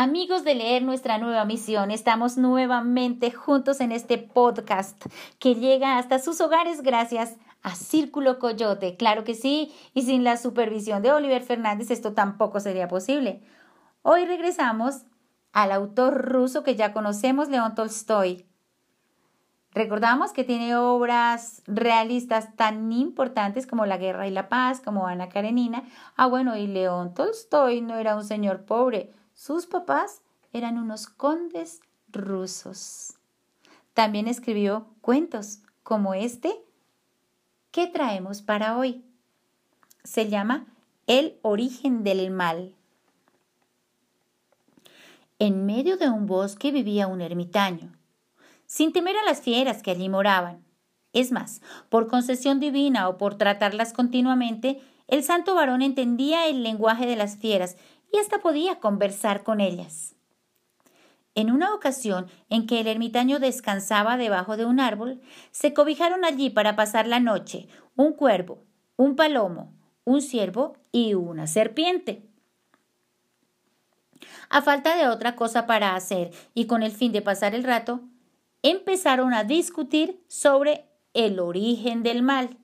Amigos de leer nuestra nueva misión, estamos nuevamente juntos en este podcast que llega hasta sus hogares gracias a Círculo Coyote. Claro que sí, y sin la supervisión de Oliver Fernández esto tampoco sería posible. Hoy regresamos al autor ruso que ya conocemos, León Tolstoy. Recordamos que tiene obras realistas tan importantes como La Guerra y la Paz, como Ana Karenina. Ah, bueno, y León Tolstoy no era un señor pobre, sus papás eran unos condes rusos. También escribió cuentos como este que traemos para hoy. Se llama El origen del mal. En medio de un bosque vivía un ermitaño, sin temer a las fieras que allí moraban. Es más, por concesión divina o por tratarlas continuamente, el santo varón entendía el lenguaje de las fieras y hasta podía conversar con ellas. En una ocasión en que el ermitaño descansaba debajo de un árbol, se cobijaron allí para pasar la noche un cuervo, un palomo, un ciervo y una serpiente. A falta de otra cosa para hacer y con el fin de pasar el rato, empezaron a discutir sobre el origen del mal.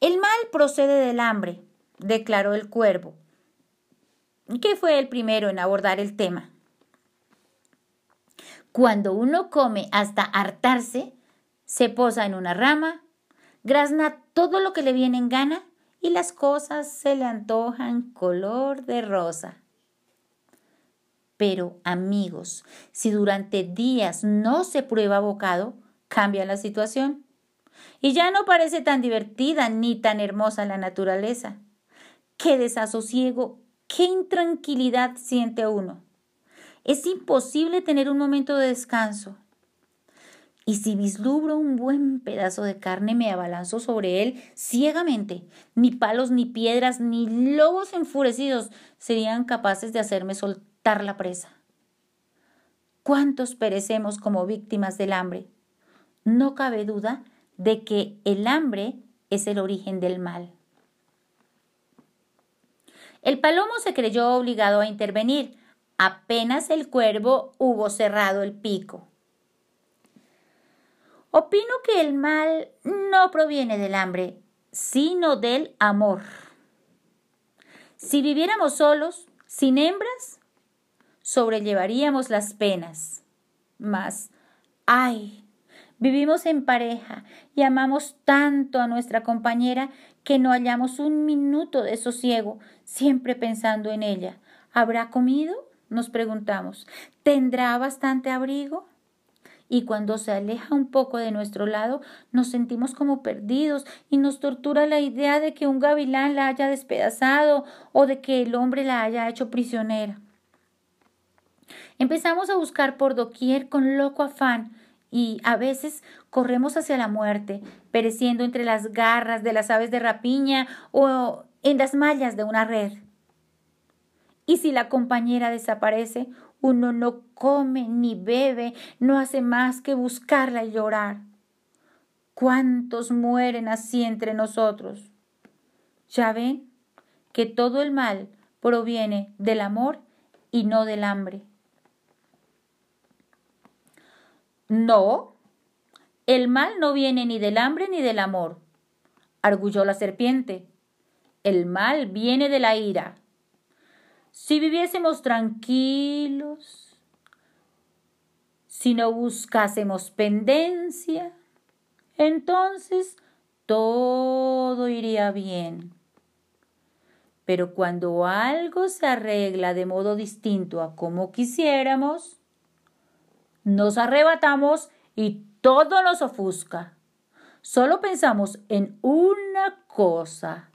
El mal procede del hambre, declaró el cuervo, que fue el primero en abordar el tema. Cuando uno come hasta hartarse, se posa en una rama, grazna todo lo que le viene en gana y las cosas se le antojan color de rosa. Pero amigos, si durante días no se prueba bocado, cambia la situación. Y ya no parece tan divertida ni tan hermosa la naturaleza. Qué desasosiego qué intranquilidad siente uno. Es imposible tener un momento de descanso. Y si vislumbro un buen pedazo de carne, me abalanzo sobre él ciegamente. Ni palos, ni piedras, ni lobos enfurecidos serían capaces de hacerme soltar la presa. ¿Cuántos perecemos como víctimas del hambre? No cabe duda de que el hambre es el origen del mal. El palomo se creyó obligado a intervenir, apenas el cuervo hubo cerrado el pico. Opino que el mal no proviene del hambre, sino del amor. Si viviéramos solos, sin hembras, sobrellevaríamos las penas. Mas, ay, vivimos en pareja y amamos tanto a nuestra compañera que no hallamos un minuto de sosiego, siempre pensando en ella. ¿Habrá comido? nos preguntamos. ¿Tendrá bastante abrigo? Y cuando se aleja un poco de nuestro lado, nos sentimos como perdidos y nos tortura la idea de que un gavilán la haya despedazado o de que el hombre la haya hecho prisionera. Empezamos a buscar por doquier con loco afán y a veces corremos hacia la muerte, pereciendo entre las garras de las aves de rapiña o en las mallas de una red. Y si la compañera desaparece, uno no come ni bebe, no hace más que buscarla y llorar. ¿Cuántos mueren así entre nosotros? Ya ven que todo el mal proviene del amor y no del hambre. No, el mal no viene ni del hambre ni del amor, arguyó la serpiente. El mal viene de la ira. Si viviésemos tranquilos, si no buscásemos pendencia, entonces todo iría bien. Pero cuando algo se arregla de modo distinto a como quisiéramos, nos arrebatamos y todo nos ofusca. Solo pensamos en una cosa,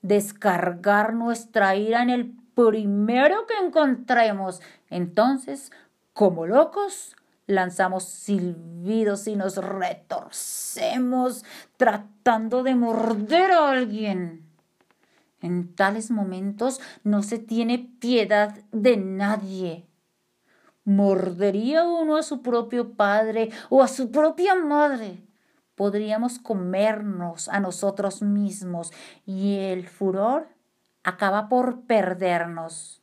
descargar nuestra ira en el primero que encontremos. Entonces, como locos, lanzamos silbidos y nos retorcemos tratando de morder a alguien. En tales momentos no se tiene piedad de nadie. ¿Mordería uno a su propio padre o a su propia madre? Podríamos comernos a nosotros mismos y el furor acaba por perdernos.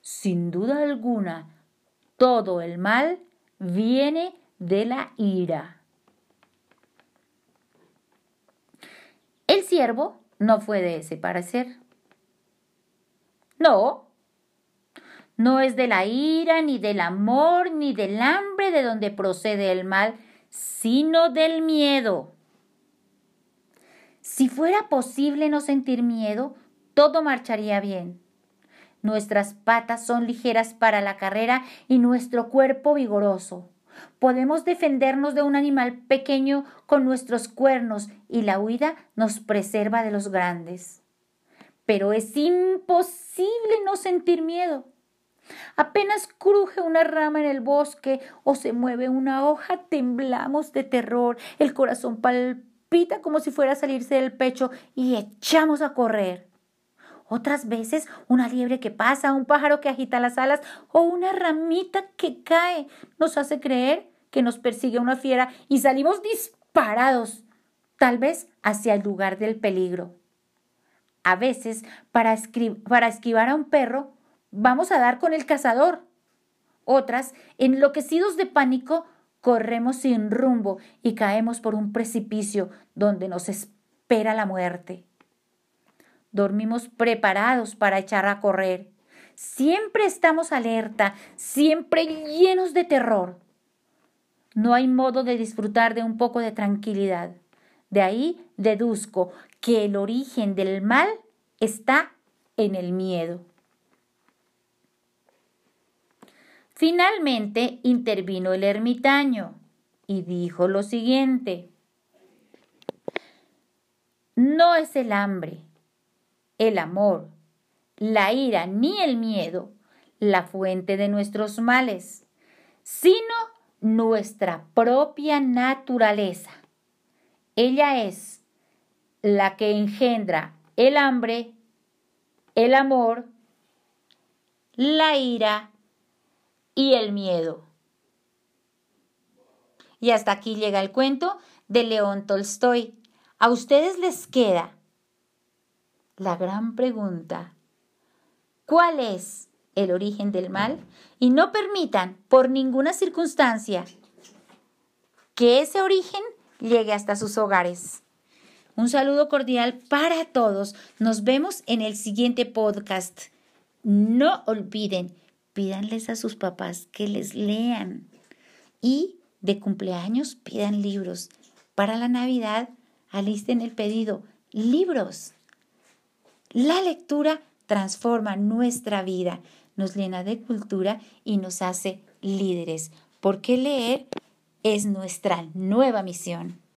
sin duda alguna, todo el mal viene de la ira. El siervo no fue de ese parecer. No, no es de la ira, ni del amor, ni del hambre de donde procede el mal, sino del miedo. Si fuera posible no sentir miedo, todo marcharía bien. Nuestras patas son ligeras para la carrera y nuestro cuerpo vigoroso. Podemos defendernos de un animal pequeño con nuestros cuernos y la huida nos preserva de los grandes. Pero es imposible no sentir miedo. Apenas cruje una rama en el bosque o se mueve una hoja, temblamos de terror, el corazón palpita como si fuera a salirse del pecho y echamos a correr. Otras veces una liebre que pasa, un pájaro que agita las alas o una ramita que cae nos hace creer que nos persigue una fiera y salimos disparados, tal vez hacia el lugar del peligro. A veces, para, para esquivar a un perro, vamos a dar con el cazador. Otras, enloquecidos de pánico, corremos sin rumbo y caemos por un precipicio donde nos espera la muerte. Dormimos preparados para echar a correr. Siempre estamos alerta, siempre llenos de terror. No hay modo de disfrutar de un poco de tranquilidad. De ahí deduzco que el origen del mal está en el miedo. Finalmente intervino el ermitaño y dijo lo siguiente. No es el hambre, el amor, la ira ni el miedo la fuente de nuestros males, sino nuestra propia naturaleza. Ella es la que engendra el hambre, el amor, la ira y el miedo. Y hasta aquí llega el cuento de León Tolstoy. ¿A ustedes les queda la gran pregunta, ¿cuál es el origen del mal? Y no permitan por ninguna circunstancia que ese origen llegue hasta sus hogares. Un saludo cordial para todos. Nos vemos en el siguiente podcast. No olviden, pídanles a sus papás que les lean. Y de cumpleaños pidan libros. Para la Navidad, alisten el pedido. Libros. La lectura transforma nuestra vida, nos llena de cultura y nos hace líderes, porque leer es nuestra nueva misión.